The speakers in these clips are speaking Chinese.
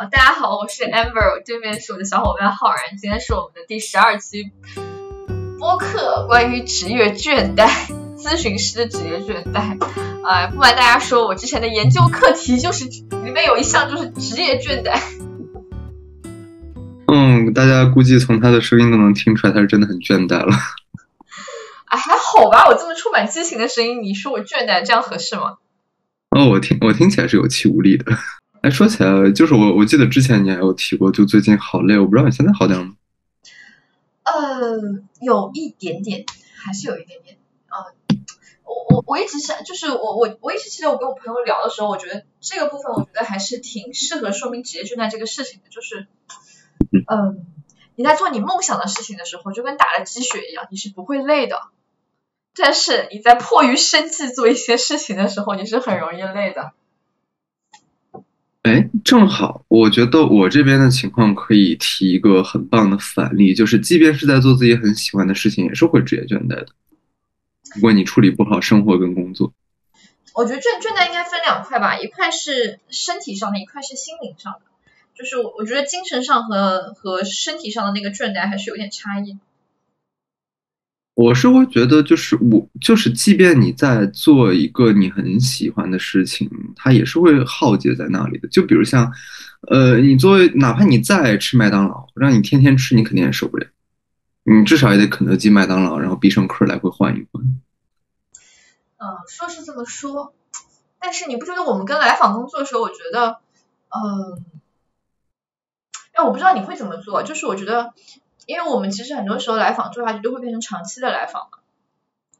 啊，大家好，我是 Amber，对面是我的小伙伴浩然，今天是我们的第十二期播客，关于职业倦怠，咨询师的职业倦怠。啊，不瞒大家说，我之前的研究课题就是里面有一项就是职业倦怠。嗯，大家估计从他的声音都能听出来，他是真的很倦怠了。哎，还好吧，我这么充满激情的声音，你说我倦怠，这样合适吗？哦，我听我听起来是有气无力的。哎，说起来，就是我我记得之前你还有提过，就最近好累，我不知道你现在好点吗？呃，有一点点，还是有一点点。呃，我我我一直想，就是我我我一直记得我跟我朋友聊的时候，我觉得这个部分，我觉得还是挺适合说明职业倦怠这个事情的，就是，嗯，你在做你梦想的事情的时候，就跟打了鸡血一样，你是不会累的。但是你在迫于生计做一些事情的时候，你是很容易累的。哎，正好，我觉得我这边的情况可以提一个很棒的反例，就是即便是在做自己很喜欢的事情，也是会职业倦怠的。如果你处理不好生活跟工作，我觉得倦倦怠应该分两块吧，一块是身体上的，一块是心灵上的。就是我我觉得精神上和和身体上的那个倦怠还是有点差异。我是会觉得，就是我就是，即便你在做一个你很喜欢的事情，它也是会耗竭在那里的。就比如像，呃，你作为哪怕你再爱吃麦当劳，让你天天吃，你肯定也受不了。你至少也得肯德基、麦当劳，然后必胜客来回换一换。嗯，说是这么说，但是你不觉得我们跟来访工作的时候，我觉得，嗯，哎，我不知道你会怎么做，就是我觉得。因为我们其实很多时候来访做下去都会变成长期的来访嘛，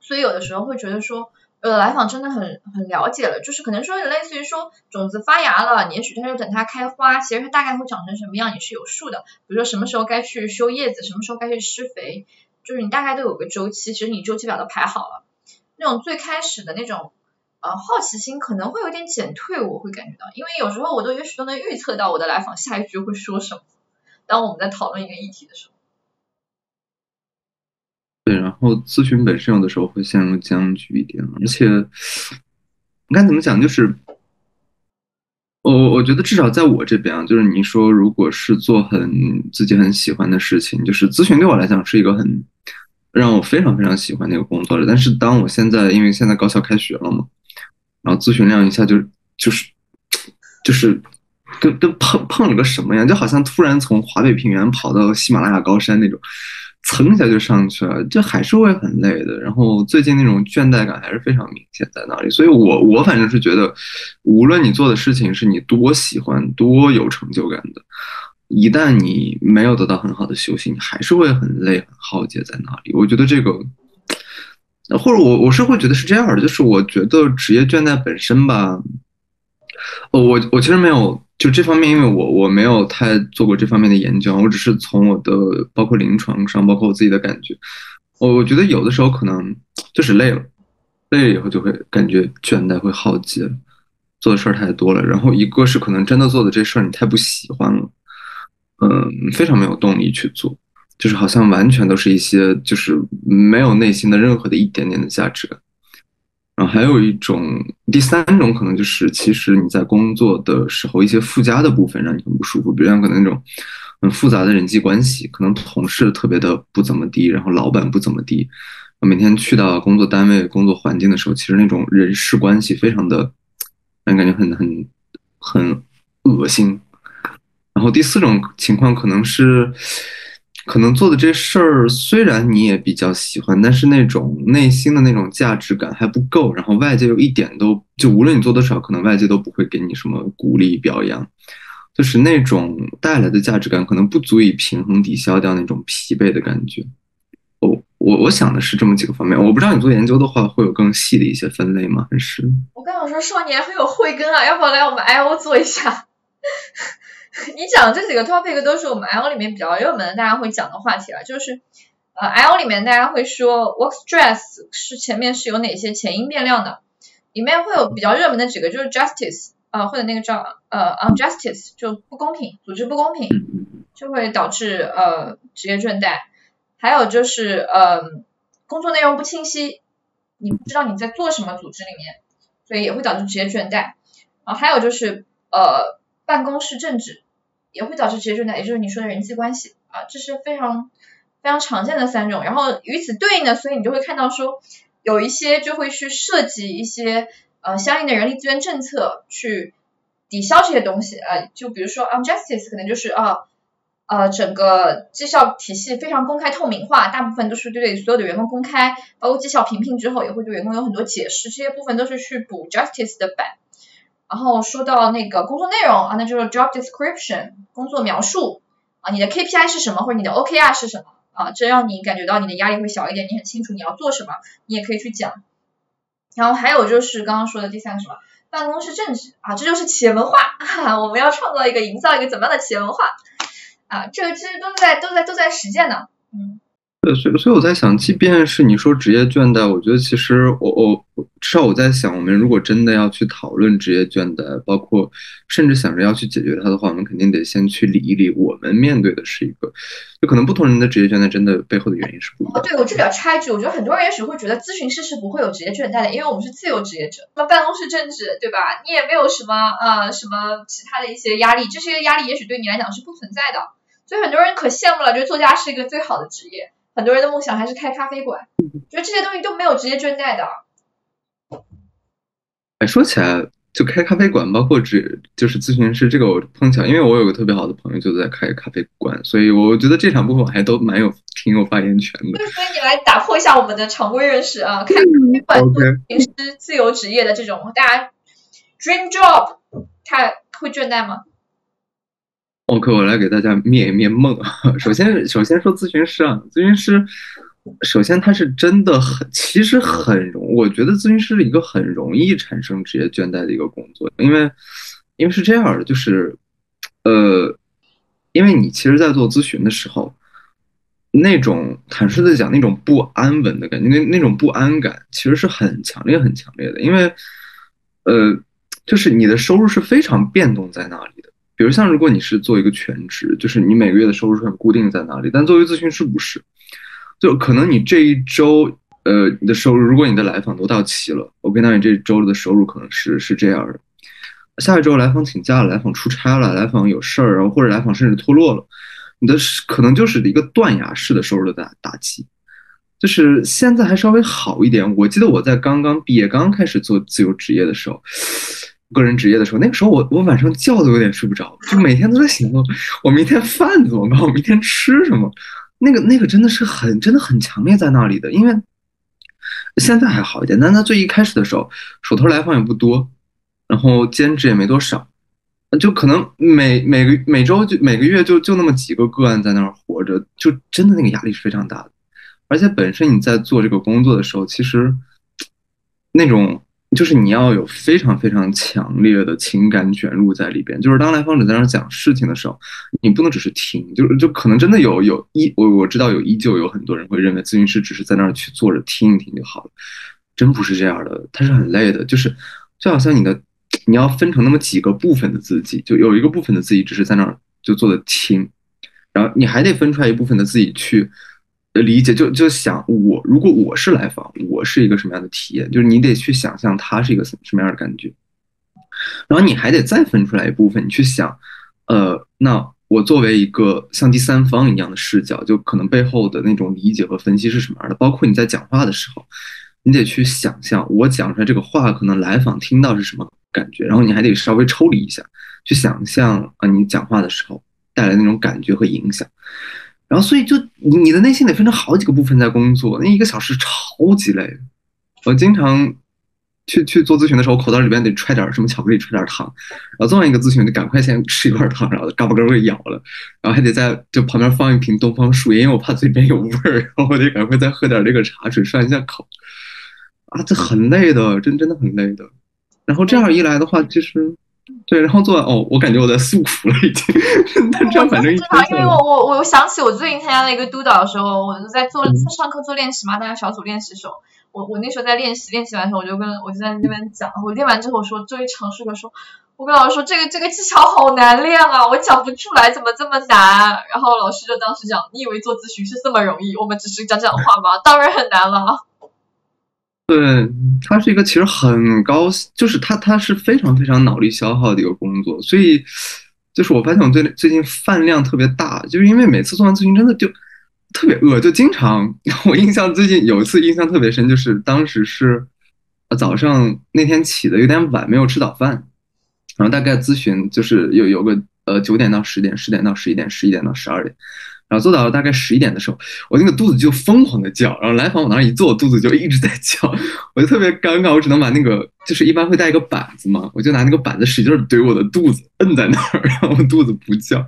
所以有的时候会觉得说，呃，来访真的很很了解了，就是可能说类似于说种子发芽了，你也许它就等它开花，其实它大概会长成什么样你是有数的，比如说什么时候该去修叶子，什么时候该去施肥，就是你大概都有个周期，其实你周期表都排好了，那种最开始的那种呃好奇心可能会有点减退，我会感觉到，因为有时候我都也许都能预测到我的来访下一句会说什么，当我们在讨论一个议题的时候。对，然后咨询本身有的时候会陷入僵局一点，而且应该怎么讲？就是我我觉得至少在我这边啊，就是你说如果是做很自己很喜欢的事情，就是咨询对我来讲是一个很让我非常非常喜欢的一个工作的。但是当我现在因为现在高校开学了嘛，然后咨询量一下就就是就是跟跟碰碰了个什么样，就好像突然从华北平原跑到喜马拉雅高山那种。蹭一下就上去了，这还是会很累的。然后最近那种倦怠感还是非常明显在那里，所以我我反正是觉得，无论你做的事情是你多喜欢、多有成就感的，一旦你没有得到很好的休息，你还是会很累、很耗竭在那里。我觉得这个，或者我我是会觉得是这样的，就是我觉得职业倦怠本身吧，呃，我我其实没有。就这方面，因为我我没有太做过这方面的研究，我只是从我的包括临床上，包括我自己的感觉，我我觉得有的时候可能就是累了，累了以后就会感觉倦怠，会耗竭，做的事儿太多了。然后一个是可能真的做的这事儿你太不喜欢了，嗯，非常没有动力去做，就是好像完全都是一些就是没有内心的任何的一点点的价值感。然后还有一种，第三种可能就是，其实你在工作的时候，一些附加的部分让你很不舒服，比如像可能那种很复杂的人际关系，可能同事特别的不怎么地，然后老板不怎么地，每天去到工作单位、工作环境的时候，其实那种人事关系非常的，让人感觉很很很恶心。然后第四种情况可能是。可能做的这事儿虽然你也比较喜欢，但是那种内心的那种价值感还不够，然后外界又一点都就无论你做多少，可能外界都不会给你什么鼓励表扬，就是那种带来的价值感可能不足以平衡抵消掉那种疲惫的感觉。我我我想的是这么几个方面，我不知道你做研究的话会有更细的一些分类吗？还是我刚想说少年很有慧根啊，要不要来我们 I O 做一下？你讲这几个 topic 都是我们 I O 里面比较热门的，大家会讲的话题了。就是呃 I O 里面大家会说 work stress 是前面是有哪些前因变量的，里面会有比较热门的几个，就是 justice 啊或者那个叫呃 unjustice 就不公平，组织不公平就会导致呃职业倦怠，还有就是呃工作内容不清晰，你不知道你在做什么组织里面，所以也会导致职业倦怠。啊还有就是呃。办公室政治也会导致职业倦怠，也就是你说的人际关系啊，这是非常非常常见的三种。然后与此对应的，所以你就会看到说，有一些就会去设计一些呃相应的人力资源政策去抵消这些东西啊，就比如说 unjustice 可能就是啊。呃，整个绩效体系非常公开透明化，大部分都是对所有的员工公开，包括绩效评评之后也会对员工有很多解释，这些部分都是去补 justice 的版。然后说到那个工作内容啊，那就是 job description 工作描述啊，你的 KPI 是什么或者你的 OKR 是什么啊，这让你感觉到你的压力会小一点，你很清楚你要做什么，你也可以去讲。然后还有就是刚刚说的第三个什么办公室政治啊，这就是企业文化，哈我们要创造一个营造一个怎么样的企业文化。啊，这个其实都在都在都在实践呢，嗯，对，所以所以我在想，即便是你说职业倦怠，我觉得其实我我至少我在想，我们如果真的要去讨论职业倦怠，包括甚至想着要去解决它的话，我们肯定得先去理一理，我们面对的是一个，就可能不同人的职业倦怠真的背后的原因是不一样。哦，对我这里要插一句，我觉得很多人也许会觉得咨询师是不会有职业倦怠的，因为我们是自由职业者，那办公室政治对吧？你也没有什么呃什么其他的一些压力，这些压力也许对你来讲是不存在的。所以很多人可羡慕了，觉得作家是一个最好的职业。很多人的梦想还是开咖啡馆，觉得这些东西都没有职业倦怠的。哎，说起来就开咖啡馆，包括职就是咨询师，这个我碰巧，因为我有个特别好的朋友就在开咖啡馆，所以我觉得这场部分还都蛮有挺有发言权的。所以你来打破一下我们的常规认识啊，开咖啡馆做咨询师自由职业的这种，大家 dream job，他会倦怠吗？OK，我来给大家灭一灭梦。首先，首先说咨询师啊，咨询师，首先他是真的很，其实很容，我觉得咨询师是一个很容易产生职业倦怠的一个工作，因为，因为是这样的，就是，呃，因为你其实，在做咨询的时候，那种坦率的讲，那种不安稳的感觉，那那种不安感，其实是很强烈、很强烈的，因为，呃，就是你的收入是非常变动在那里的。比如像如果你是做一个全职，就是你每个月的收入是很固定在哪里，但作为咨询师不是，就可能你这一周，呃，你的收入，如果你的来访都到齐了，OK，那你这周的收入可能是是这样的。下一周来访请假了，来访出差了，来访有事儿，然后或者来访甚至脱落了，你的可能就是一个断崖式的收入的打打击。就是现在还稍微好一点，我记得我在刚刚毕业、刚开始做自由职业的时候。个人职业的时候，那个时候我我晚上觉都有点睡不着，就每天都在想，我明天饭怎么办？我明天吃什么？那个那个真的是很真的很强烈在那里的。因为现在还好一点，但他最一开始的时候，手头来访也不多，然后兼职也没多少，就可能每每个每周就每个月就就那么几个个案在那儿活着，就真的那个压力是非常大的。而且本身你在做这个工作的时候，其实那种。就是你要有非常非常强烈的情感卷入在里边。就是当来访者在那讲事情的时候，你不能只是听，就是就可能真的有有依我我知道有依旧有很多人会认为咨询师只是在那儿去坐着听一听就好了，真不是这样的，他是很累的。就是就好像你的你要分成那么几个部分的自己，就有一个部分的自己只是在那儿就坐着听，然后你还得分出来一部分的自己去。理解就就想我如果我是来访，我是一个什么样的体验？就是你得去想象他是一个什么样的感觉，然后你还得再分出来一部分，你去想，呃，那我作为一个像第三方一样的视角，就可能背后的那种理解和分析是什么样的？包括你在讲话的时候，你得去想象我讲出来这个话，可能来访听到是什么感觉，然后你还得稍微抽离一下，去想象啊，你讲话的时候带来那种感觉和影响。然后，所以就你的内心得分成好几个部分在工作，那一个小时超级累。我经常去去做咨询的时候，口袋里边得揣点什么巧克力，揣点糖。然后做完一个咨询，得赶快先吃一块糖，然后嘎巴嘎巴咬了。然后还得在就旁边放一瓶东方树叶，因为我怕嘴边有味儿。然后我得赶快再喝点这个茶水涮一下口。啊，这很累的，真真的很累的。然后这样一来的话，其实。对，然后做完哦，我感觉我在诉苦了已经。但这样反正因为我我我想起我最近参加了一个督导的时候，我就在做上课做练习嘛，大家小组练习的时候，我我那时候在练习，练习完时候我就跟我就在那边讲，我练完之后说，作为尝试的说，我跟老师说这个这个技巧好难练啊，我讲不出来，怎么这么难？然后老师就当时讲，你以为做咨询是这么容易？我们只是讲讲话吗？当然很难了。对，它是一个其实很高，就是它它是非常非常脑力消耗的一个工作，所以就是我发现我最最近饭量特别大，就是因为每次做完咨询真的就特别饿，就经常 我印象最近有一次印象特别深，就是当时是早上那天起的有点晚，没有吃早饭，然后大概咨询就是有有个呃九点到十点，十点到十一点，十一点到十二点。然后做到了大概十一点的时候，我那个肚子就疯狂的叫，然后来访往那儿一坐，我肚子就一直在叫，我就特别尴尬，我只能把那个就是一般会带一个板子嘛，我就拿那个板子使劲怼我的肚子，摁在那儿，然后肚子不叫。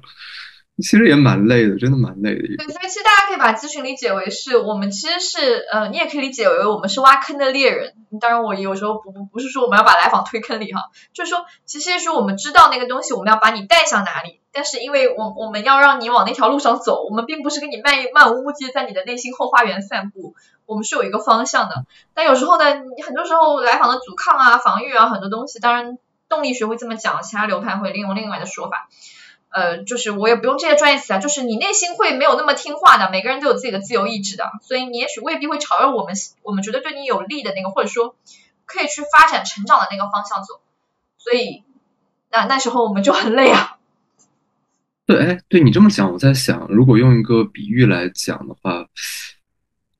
其实也蛮累的，真的蛮累的。对，所以其实大家可以把咨询理解为是我们其实是，呃，你也可以理解为我们是挖坑的猎人。当然，我有时候不不不是说我们要把来访推坑里哈，就是说，其实是我们知道那个东西，我们要把你带向哪里。但是因为我我们要让你往那条路上走，我们并不是跟你漫漫无目的在你的内心后花园散步，我们是有一个方向的。但有时候呢，你很多时候来访的阻抗啊、防御啊，很多东西，当然动力学会这么讲，其他流派会利用另外的说法。呃，就是我也不用这些专业词啊，就是你内心会没有那么听话的，每个人都有自己的自由意志的，所以你也许未必会朝着我们我们觉得对你有利的那个，或者说可以去发展成长的那个方向走，所以那那时候我们就很累啊。对，哎，对你这么讲，我在想，如果用一个比喻来讲的话。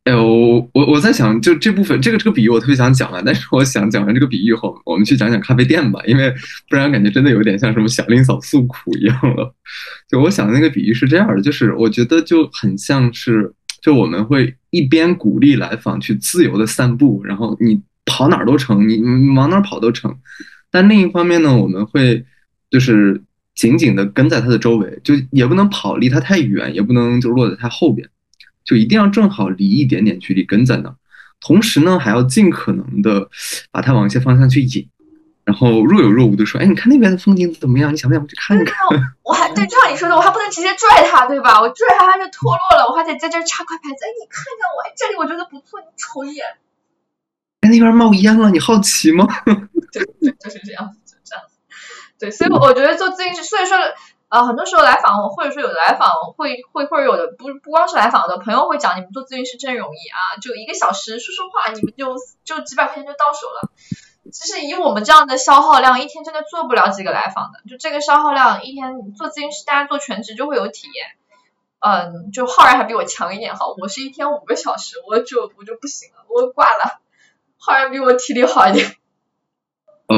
哎，我我我在想，就这部分这个这个比喻我特别想讲啊，但是我想讲完这个比喻后，我们去讲讲咖啡店吧，因为不然感觉真的有点像什么小林嫂诉苦一样了。就我想的那个比喻是这样的，就是我觉得就很像是，就我们会一边鼓励来访去自由的散步，然后你跑哪儿都成，你你往哪儿跑都成。但另一方面呢，我们会就是紧紧的跟在他的周围，就也不能跑离他太远，也不能就落在他后边。就一定要正好离一点点距离跟在那，同时呢，还要尽可能的把他往一些方向去引，然后若有若无的说，哎，你看那边的风景怎么样？你想不想去看一看？我还对，就像你说的，我还不能直接拽他，对吧？我拽他他就脱落了，我还得在这儿插块牌子。哎，你看看我，这里我觉得不错，你瞅一眼。哎，那边冒烟了，你好奇吗？就是这样。对，所以我觉得做咨询师，所以说。呃，很多时候来访，或者说有的来访会会或者有的不不光是来访的朋友会讲，你们做咨询师真容易啊，就一个小时说说话，你们就就几百块钱就到手了。其实以我们这样的消耗量，一天真的做不了几个来访的。就这个消耗量，一天做咨询师，大家做全职就会有体验。嗯，就浩然还比我强一点哈，我是一天五个小时，我就我就不行了，我挂了。浩然比我体力好一点。呃，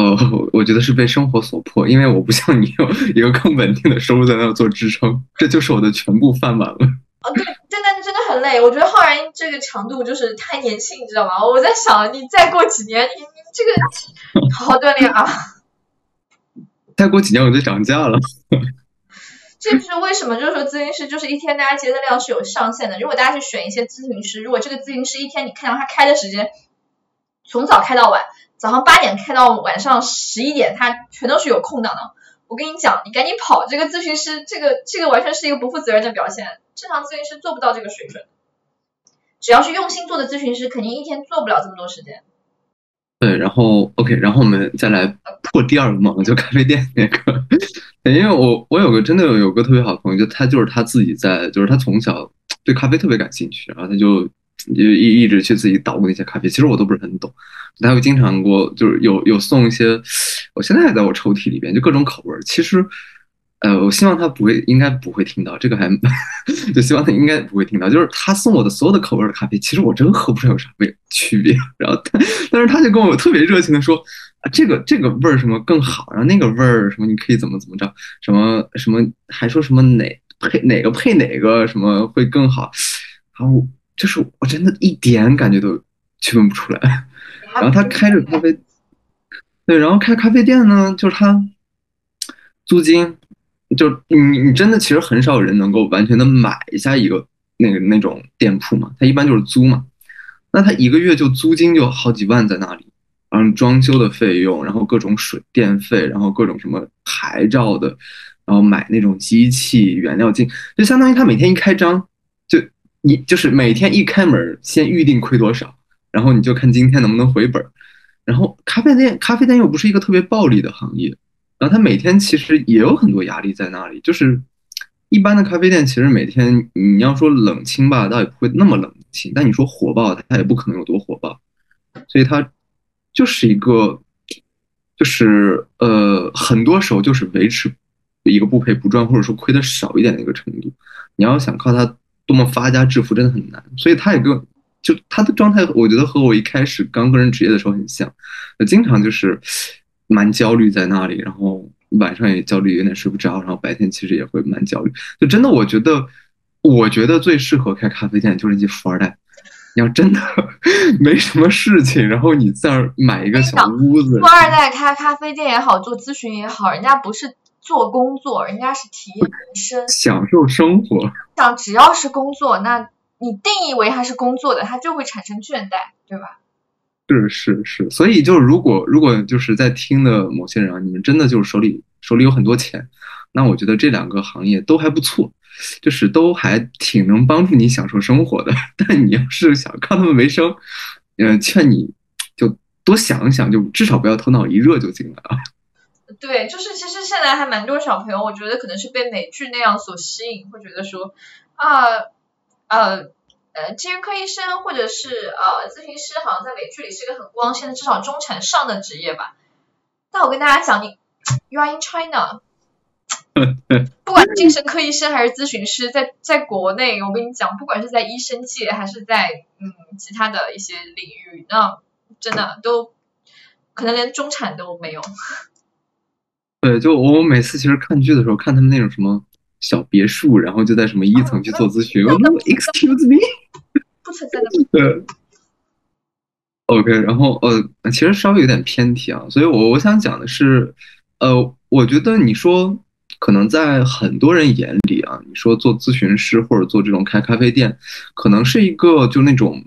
我觉得是被生活所迫，因为我不像你有一个更稳定的收入在那做支撑，这就是我的全部饭碗了。啊，对，真的真的很累。我觉得浩然这个强度就是太年轻，你知道吗？我在想，你再过几年，你你这个 好好锻炼啊。再过几年我就涨价了。这就是为什么，就是说咨询师就是一天大家接的量是有上限的。如果大家去选一些咨询师，如果这个咨询师一天你看到他开的时间，从早开到晚。早上八点开到晚上十一点，他全都是有空档的。我跟你讲，你赶紧跑！这个咨询师，这个这个完全是一个不负责任的表现。正常咨询师做不到这个水准。只要是用心做的咨询师，肯定一天做不了这么多时间。对，然后 OK，然后我们再来破第二个梦，就咖啡店那个。因为我我有个真的有有个特别好的朋友，就他就是他自己在，就是他从小对咖啡特别感兴趣，然后他就。就一一直去自己捣鼓那些咖啡，其实我都不是很懂。他会经常给我，就是有有送一些，我现在还在我抽屉里边，就各种口味。其实，呃，我希望他不会，应该不会听到这个，还 就希望他应该不会听到。就是他送我的所有的口味的咖啡，其实我真喝不出来有啥味区别。然后他，但是他就跟我特别热情的说啊，这个这个味儿什么更好，然后那个味儿什么你可以怎么怎么着，什么什么还说什么哪配哪个配哪个什么会更好，然后。就是我真的一点感觉都区分不出来，然后他开着咖啡，对，然后开咖啡店呢，就是他租金，就你你真的其实很少有人能够完全的买下一个那个那种店铺嘛，他一般就是租嘛，那他一个月就租金就好几万在那里，然后装修的费用，然后各种水电费，然后各种什么牌照的，然后买那种机器原料进，就相当于他每天一开张。你就是每天一开门，先预定亏多少，然后你就看今天能不能回本。然后咖啡店，咖啡店又不是一个特别暴利的行业，然后他每天其实也有很多压力在那里。就是一般的咖啡店，其实每天你要说冷清吧，倒也不会那么冷清；但你说火爆，它也不可能有多火爆。所以它就是一个，就是呃，很多时候就是维持一个不赔不赚，或者说亏的少一点的一个程度。你要想靠它多么发家致富，真的很难。所以他也跟就他的状态，我觉得和我一开始刚个人职业的时候很像，经常就是蛮焦虑在那里，然后晚上也焦虑，有点睡不着，然后白天其实也会蛮焦虑。就真的，我觉得，我觉得最适合开咖啡店就是那些富二代。你要真的 没什么事情，然后你在那儿买一个小屋子，富二代开咖啡店也好，做咨询也好，人家不是做工作，人家是体验人生，享受生活。想只要是工作，那你定义为它是工作的，它就会产生倦怠，对吧？是是是，所以就是如果如果就是在听的某些人啊，你们真的就是手里手里有很多钱，那我觉得这两个行业都还不错。就是都还挺能帮助你享受生活的，但你要是想靠他们为生，嗯，劝你就多想一想，就至少不要头脑一热就进来啊。对，就是其实现在还蛮多小朋友，我觉得可能是被美剧那样所吸引，会觉得说啊呃呃，精神科医生或者是呃咨询师，好像在美剧里是一个很光鲜的，至少中产上的职业吧。但我跟大家讲，你 You are in China。不管精神科医生还是咨询师，在在国内，我跟你讲，不管是在医生界还是在嗯其他的一些领域，那真的都可能连中产都没有。对，就我每次其实看剧的时候，看他们那种什么小别墅，然后就在什么一层去做咨询，Excuse me，不存在的。对。OK，然后呃，其实稍微有点偏题啊，所以我我想讲的是，呃，我觉得你说。可能在很多人眼里啊，你说做咨询师或者做这种开咖啡店，可能是一个就那种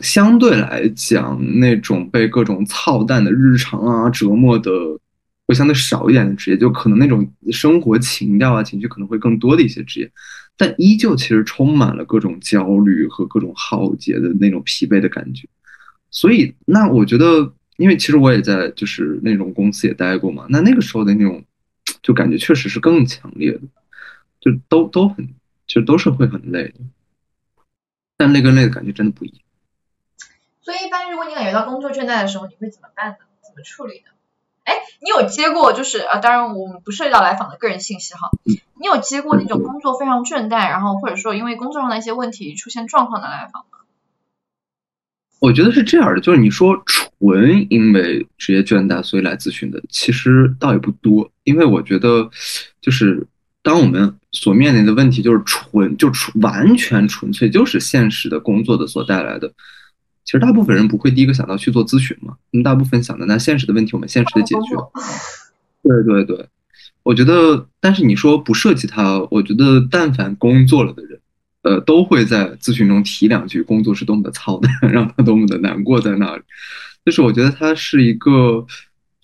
相对来讲那种被各种操蛋的日常啊折磨的会相对少一点的职业，就可能那种生活情调啊情绪可能会更多的一些职业，但依旧其实充满了各种焦虑和各种浩劫的那种疲惫的感觉。所以，那我觉得，因为其实我也在就是那种公司也待过嘛，那那个时候的那种。就感觉确实是更强烈的，就都都很，就都是会很累的，但累跟累的感觉真的不一样。所以一般如果你感觉到工作倦怠的时候，你会怎么办呢？怎么处理呢？哎，你有接过就是啊，当然我们不涉及到来访的个人信息哈，你有接过那种工作非常倦怠，然后或者说因为工作上的一些问题出现状况的来访吗？我觉得是这样的，就是你说纯因为职业倦怠所以来咨询的，其实倒也不多。因为我觉得，就是当我们所面临的问题就是纯就纯完全纯粹就是现实的工作的所带来的，其实大部分人不会第一个想到去做咨询嘛。那大部分想的那现实的问题我们现实的解决。对对对，我觉得，但是你说不涉及他，我觉得但凡工作了的人。呃，都会在咨询中提两句工作是多么的操蛋，让他多么的难过在那里。就是我觉得它是一个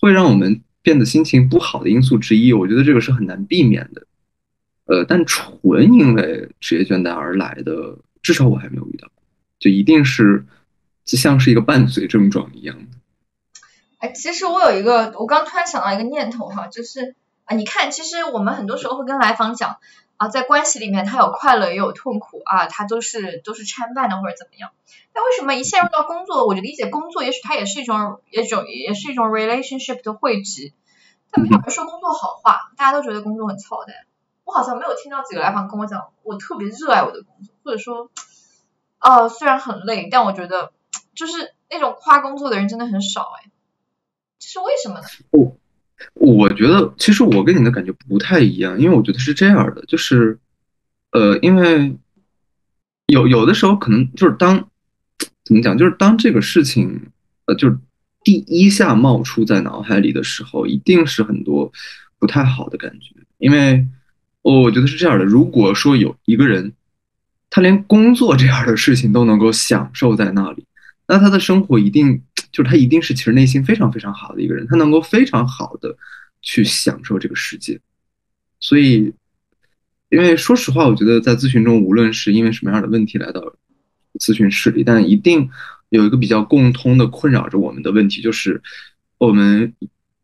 会让我们变得心情不好的因素之一。我觉得这个是很难避免的。呃，但纯因为职业倦怠而来的，至少我还没有遇到，就一定是就像是一个伴随症状一样的。哎，其实我有一个，我刚突然想到一个念头哈，就是啊，你看，其实我们很多时候会跟来访讲。啊，在关系里面，他有快乐也有痛苦啊，他都是都是掺半的或者怎么样。那为什么一陷入到工作，我就理解工作，也许它也是一种一种也是一种 relationship 的汇集。但没有人说工作好话，大家都觉得工作很操蛋。我好像没有听到几个来访跟我讲，我特别热爱我的工作，或者说，哦，虽然很累，但我觉得就是那种跨工作的人真的很少哎，这是为什么呢？我我觉得其实我跟你的感觉不太一样，因为我觉得是这样的，就是，呃，因为有有的时候可能就是当怎么讲，就是当这个事情呃，就是第一下冒出在脑海里的时候，一定是很多不太好的感觉，因为我觉得是这样的，如果说有一个人他连工作这样的事情都能够享受在那里，那他的生活一定。就是他一定是其实内心非常非常好的一个人，他能够非常好的去享受这个世界。所以，因为说实话，我觉得在咨询中，无论是因为什么样的问题来到咨询室里，但一定有一个比较共通的困扰着我们的问题，就是我们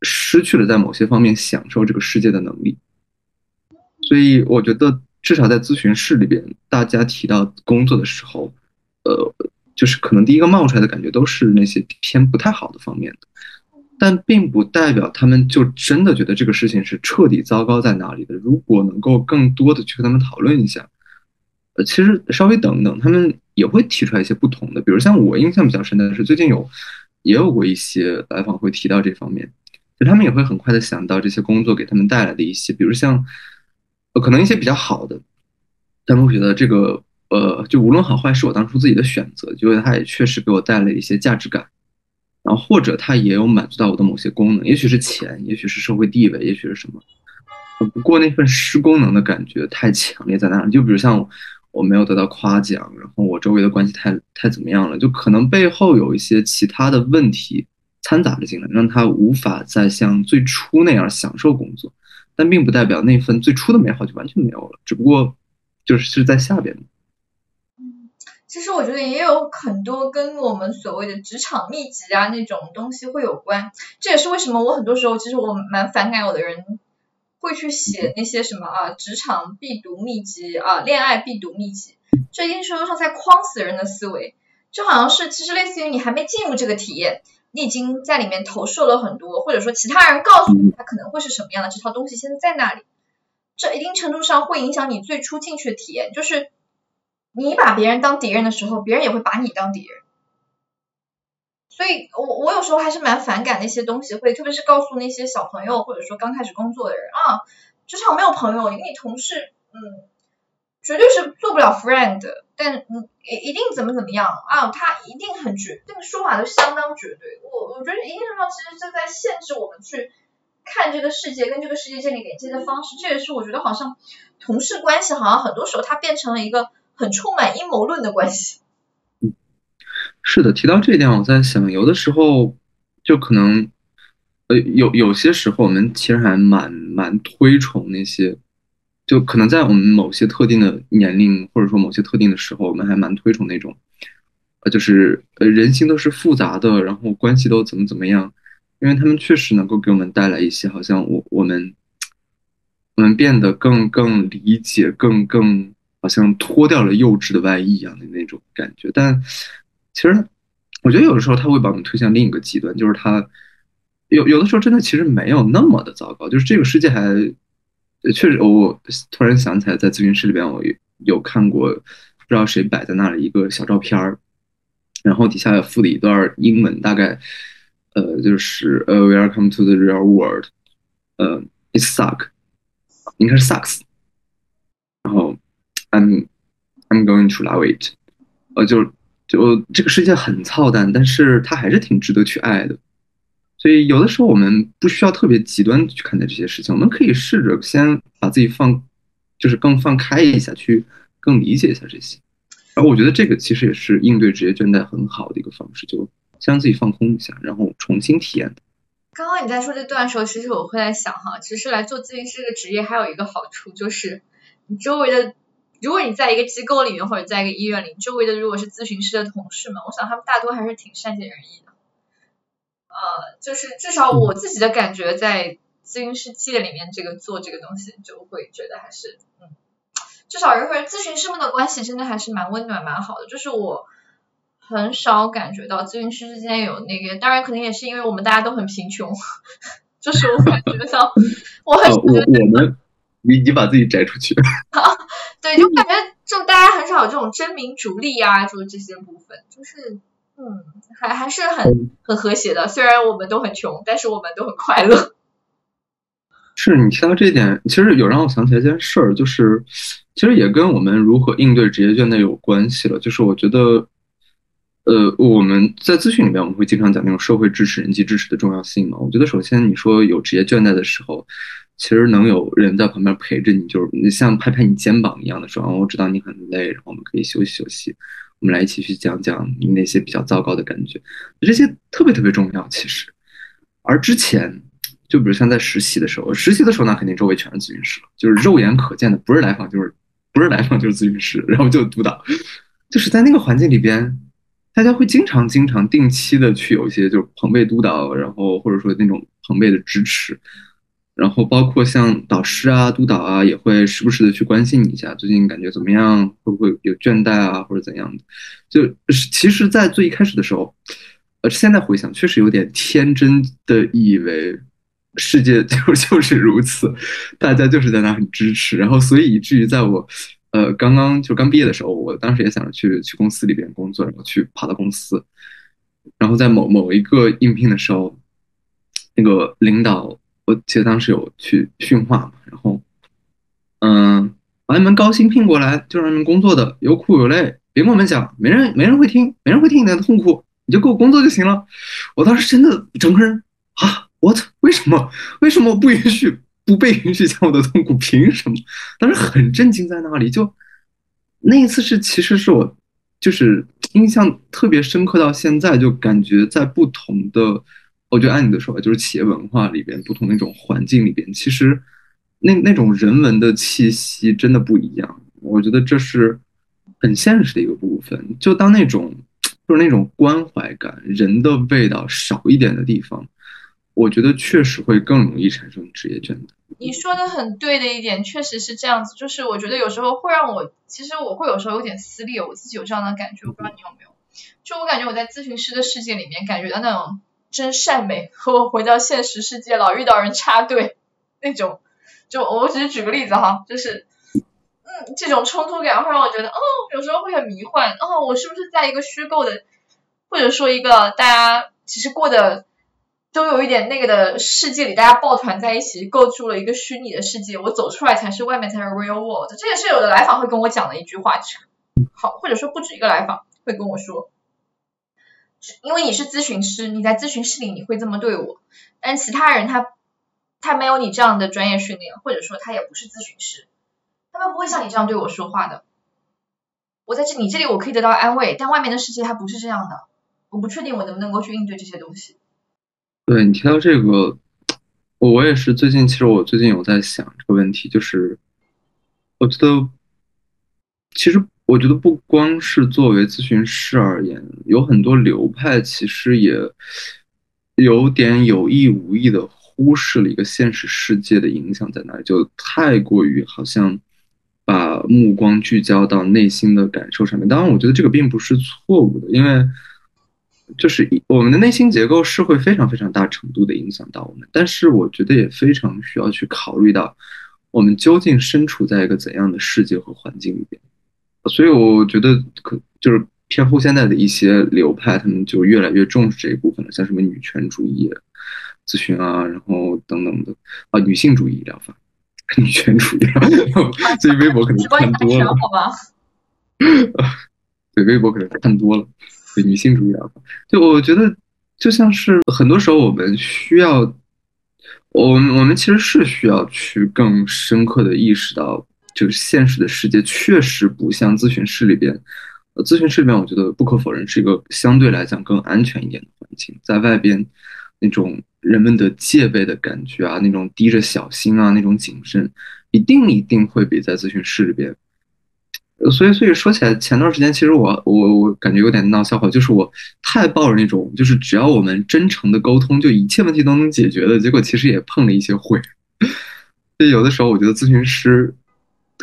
失去了在某些方面享受这个世界的能力。所以，我觉得至少在咨询室里边，大家提到工作的时候，呃。就是可能第一个冒出来的感觉都是那些偏不太好的方面的，但并不代表他们就真的觉得这个事情是彻底糟糕在哪里的。如果能够更多的去跟他们讨论一下，呃，其实稍微等等，他们也会提出来一些不同的。比如像我印象比较深的是，最近有也有过一些来访会提到这方面，就他们也会很快的想到这些工作给他们带来的一些，比如像呃，可能一些比较好的，他们会觉得这个呃，就无论好坏是我当初自己的选择，就它也确实给我带来一些价值感。然后或者它也有满足到我的某些功能，也许是钱，也许是社会地位，也许是什么。不过那份失功能的感觉太强烈在那里。就比如像我没有得到夸奖，然后我周围的关系太太怎么样了，就可能背后有一些其他的问题掺杂着进来，让他无法再像最初那样享受工作。但并不代表那份最初的美好就完全没有了，只不过就是是在下边。其实我觉得也有很多跟我们所谓的职场秘籍啊那种东西会有关，这也是为什么我很多时候其实我蛮反感有的人会去写那些什么啊职场必读秘籍啊恋爱必读秘籍，这一定程度上在框死人的思维，就好像是其实类似于你还没进入这个体验，你已经在里面投射了很多，或者说其他人告诉你他可能会是什么样的这套东西现在在那里，这一定程度上会影响你最初进去的体验，就是。你把别人当敌人的时候，别人也会把你当敌人。所以，我我有时候还是蛮反感那些东西，会特别是告诉那些小朋友或者说刚开始工作的人啊，职场没有朋友，你跟你同事，嗯，绝对是做不了 friend，但你，一一定怎么怎么样啊，他一定很绝，这个说法都相当绝对。我我觉得一定程度上其实是在限制我们去看这个世界，跟这个世界建立连接的方式。这也是我觉得好像同事关系好像很多时候它变成了一个。很充满阴谋论的关系。嗯，是的，提到这一点，我在想，有的时候就可能，呃，有有些时候，我们其实还蛮蛮推崇那些，就可能在我们某些特定的年龄，或者说某些特定的时候，我们还蛮推崇那种，呃，就是呃，人心都是复杂的，然后关系都怎么怎么样，因为他们确实能够给我们带来一些，好像我我们我们变得更更理解，更更。好像脱掉了幼稚的外衣一样的那种感觉，但其实我觉得有的时候他会把我们推向另一个极端，就是他有有的时候真的其实没有那么的糟糕，就是这个世界还确实，我突然想起来，在咨询室里边我有看过，不知道谁摆在那里一个小照片儿，然后底下有附了一段英文，大概呃就是呃 Welcome to the real world，呃 It suck，应该是 sucks，然后。I'm I'm going to love it，呃，就就这个世界很操蛋，但是它还是挺值得去爱的。所以有的时候我们不需要特别极端去看待这些事情，我们可以试着先把自己放，就是更放开一下，去更理解一下这些。然后我觉得这个其实也是应对职业倦怠很好的一个方式，就先让自己放空一下，然后重新体验。刚刚你在说这段的时候，其实我会在想哈，其实来做咨询师这个职业还有一个好处，就是你周围的。如果你在一个机构里面或者在一个医院里，周围的如果是咨询师的同事们，我想他们大多还是挺善解人意的。呃，就是至少我自己的感觉，在咨询师界里面，这个做这个东西就会觉得还是，嗯，至少人和咨询师们的关系真的还是蛮温暖、蛮好的。就是我很少感觉到咨询师之间有那个，当然可能也是因为我们大家都很贫穷，就是我感觉到我很我我们。你你把自己摘出去，对，就感觉就大家很少有这种争名逐利啊，就是这些部分，就是嗯，还还是很很和谐的。虽然我们都很穷，但是我们都很快乐。是你提到这一点，其实有让我想起来一件事儿，就是其实也跟我们如何应对职业倦怠有关系了。就是我觉得，呃，我们在咨询里面我们会经常讲那种社会支持、人际支持的重要性嘛。我觉得首先你说有职业倦怠的时候。其实能有人在旁边陪着你，就是像拍拍你肩膀一样的说，我知道你很累，然后我们可以休息休息，我们来一起去讲讲你那些比较糟糕的感觉，这些特别特别重要。其实，而之前，就比如像在实习的时候，实习的时候那肯定周围全是咨询师，就是肉眼可见的，不是来访就是不是来访就是咨询师，然后就督导，就是在那个环境里边，大家会经常经常定期的去有一些就是朋辈督导，然后或者说那种朋辈的支持。然后包括像导师啊、督导啊，也会时不时的去关心你一下，最近感觉怎么样？会不会有倦怠啊，或者怎样的？就其实，在最一开始的时候，呃，现在回想，确实有点天真的以为世界 就就是如此，大家就是在那很支持，然后所以以至于在我呃刚刚就刚毕业的时候，我当时也想着去去公司里边工作，然后去跑到公司，然后在某某一个应聘的时候，那个领导，我记得当时有去训话嘛，然后嗯，把你们高薪聘过来，就让你们工作的有苦有累，别跟我们讲，没人没人会听，没人会听你的痛苦。你就给我工作就行了。我当时真的整个人啊，我操，为什么？为什么我不允许不被允许讲我的痛苦？凭什么？当时很震惊，在那里就那一次是，其实是我就是印象特别深刻到现在，就感觉在不同的，我觉得按你的说法，就是企业文化里边不同那种环境里边，其实那那种人文的气息真的不一样。我觉得这是很现实的一个部分。就当那种。就是那种关怀感、人的味道少一点的地方，我觉得确实会更容易产生职业倦怠。你说的很对的一点，确实是这样子。就是我觉得有时候会让我，其实我会有时候有点撕裂，我自己有这样的感觉，我不知道你有没有。就我感觉我在咨询师的世界里面，感觉到那种真善美，和 我回到现实世界老遇到人插队那种，就我只是举个例子哈，就是。嗯这种冲突感会让我觉得，哦，有时候会很迷幻，哦，我是不是在一个虚构的，或者说一个大家其实过的都有一点那个的世界里，大家抱团在一起构筑了一个虚拟的世界，我走出来才是外面才是 real world。这也是有的来访会跟我讲的一句话，好，或者说不止一个来访会跟我说，因为你是咨询师，你在咨询室里你会这么对我，但其他人他他没有你这样的专业训练，或者说他也不是咨询师。他们不会像你这样对我说话的。我在这你这里我可以得到安慰，但外面的世界它不是这样的。我不确定我能不能够去应对这些东西。对你提到这个，我我也是最近，其实我最近有在想这个问题，就是我觉得，其实我觉得不光是作为咨询师而言，有很多流派其实也有点有意无意的忽视了一个现实世界的影响在哪里，就太过于好像。把目光聚焦到内心的感受上面，当然，我觉得这个并不是错误的，因为就是我们的内心结构是会非常非常大程度的影响到我们，但是我觉得也非常需要去考虑到我们究竟身处在一个怎样的世界和环境里边。所以我觉得可就是偏后现代的一些流派，他们就越来越重视这一部分了，像什么女权主义咨询啊，然后等等的啊，女性主义疗法。女权主义，所以 微博可能看多了。好吧？对，微博可能看多了。对，女性主义疗法，就我觉得，就像是很多时候我们需要，我们我们其实是需要去更深刻的意识到，就是现实的世界确实不像咨询室里边。呃，咨询室里边，我觉得不可否认是一个相对来讲更安全一点的环境，在外边那种。人们的戒备的感觉啊，那种低着小心啊，那种谨慎，一定一定会比在咨询室里边。所以，所以说起来，前段时间其实我我我感觉有点闹笑话，就是我太抱着那种，就是只要我们真诚的沟通，就一切问题都能解决的结果，其实也碰了一些灰。所以有的时候，我觉得咨询师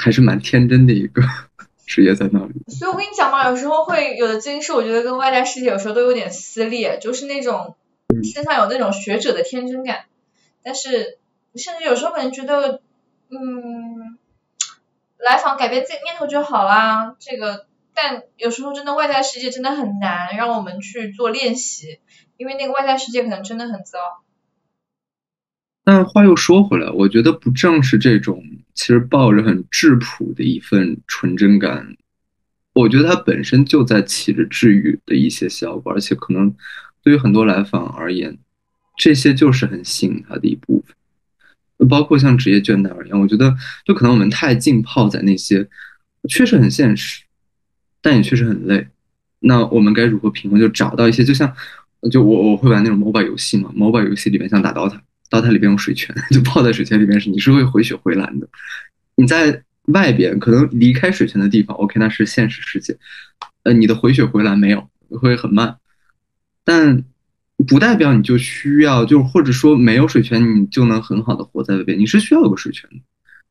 还是蛮天真的一个 职业在那里。所以我跟你讲嘛，有时候会有的咨询师，我觉得跟外在世界有时候都有点撕裂，就是那种。身上有那种学者的天真感，但是甚至有时候可能觉得，嗯，来访改变自己念头就好啦。这个，但有时候真的外在世界真的很难让我们去做练习，因为那个外在世界可能真的很糟。但话又说回来，我觉得不正是这种其实抱着很质朴的一份纯真感，我觉得它本身就在起着治愈的一些效果，而且可能。对于很多来访而言，这些就是很吸引他的一部分。包括像职业倦怠而言，我觉得就可能我们太浸泡在那些确实很现实，但也确实很累。那我们该如何平衡？就找到一些，就像就我我会玩那种 MOBA 游戏嘛，MOBA 游戏里面像打 DOTA 到它里边有水泉，就泡在水泉里面是你是会回血回蓝的。你在外边可能离开水泉的地方，OK，那是现实世界，呃，你的回血回蓝没有，会很慢。但不代表你就需要，就或者说没有水泉，你就能很好的活在外边。你是需要有个水泉的，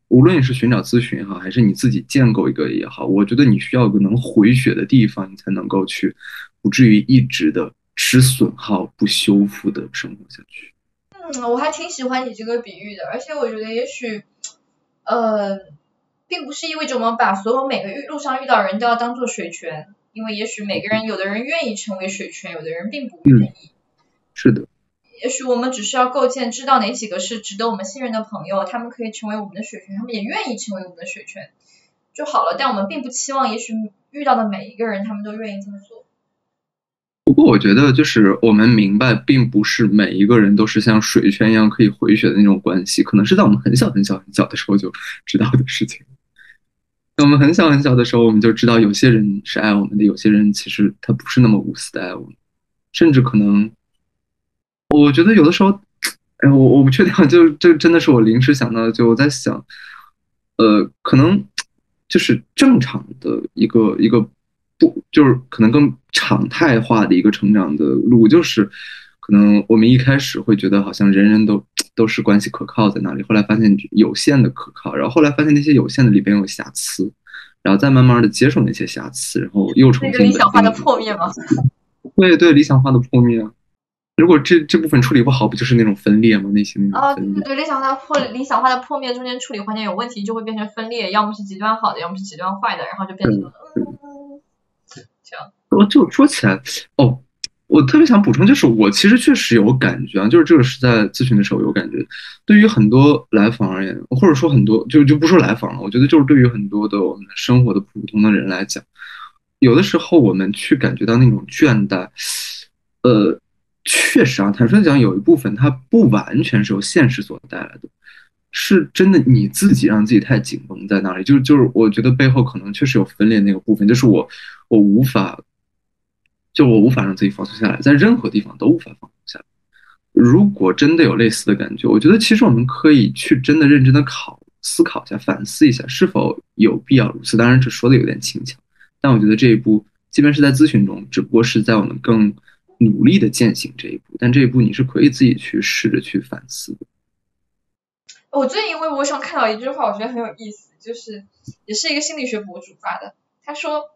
无论你是寻找咨询也好，还是你自己建构一个也好，我觉得你需要一个能回血的地方，你才能够去不至于一直的只损耗不修复的生活下去。嗯，我还挺喜欢你这个比喻的，而且我觉得也许，呃，并不是意味着我们把所有每个遇路上遇到人都要当做水泉，因为也许每个人有的人愿意成为水泉，有的人并不愿意。是的。也许我们只需要构建知道哪几个是值得我们信任的朋友，他们可以成为我们的水泉，他们也愿意成为我们的水泉就好了。但我们并不期望，也许遇到的每一个人他们都愿意这么做。不过我觉得，就是我们明白，并不是每一个人都是像水圈一样可以回血的那种关系，可能是在我们很小很小很小的时候就知道的事情。我们很小很小的时候，我们就知道有些人是爱我们的，有些人其实他不是那么无私的爱我们，甚至可能，我觉得有的时候，哎，我我不确定，就这真的是我临时想到的，就我在想，呃，可能就是正常的一个一个。不，就是可能更常态化的一个成长的路，就是可能我们一开始会觉得好像人人都 都是关系可靠在那里，后来发现有限的可靠，然后后来发现那些有限的里边有瑕疵，然后再慢慢的接受那些瑕疵，然后又重新理想化的破灭吗？对对，理想化的破灭。如果这这部分处理不好，不就是那种分裂吗？那些那种对对对，理想化的破理想化的破灭中间处理环节有问题，就会变成分裂，要么是极端好的，要么是极端坏的，然后就变成嗯。我就说起来哦，我特别想补充，就是我其实确实有感觉啊，就是这个是在咨询的时候有感觉。对于很多来访而言，或者说很多就就不说来访了，我觉得就是对于很多的我们生活的普通的人来讲，有的时候我们去感觉到那种倦怠，呃，确实啊，坦率讲，有一部分它不完全是由现实所带来的。是真的，你自己让自己太紧绷在那里，就就是我觉得背后可能确实有分裂那个部分，就是我我无法，就我无法让自己放松下来，在任何地方都无法放松下来。如果真的有类似的感觉，我觉得其实我们可以去真的认真的考思考一下，反思一下是否有必要如此。当然这说的有点轻巧，但我觉得这一步，即便是在咨询中，只不过是在我们更努力的践行这一步，但这一步你是可以自己去试着去反思的。我最近微博上看到一句话，我觉得很有意思，就是也是一个心理学博主发的。他说，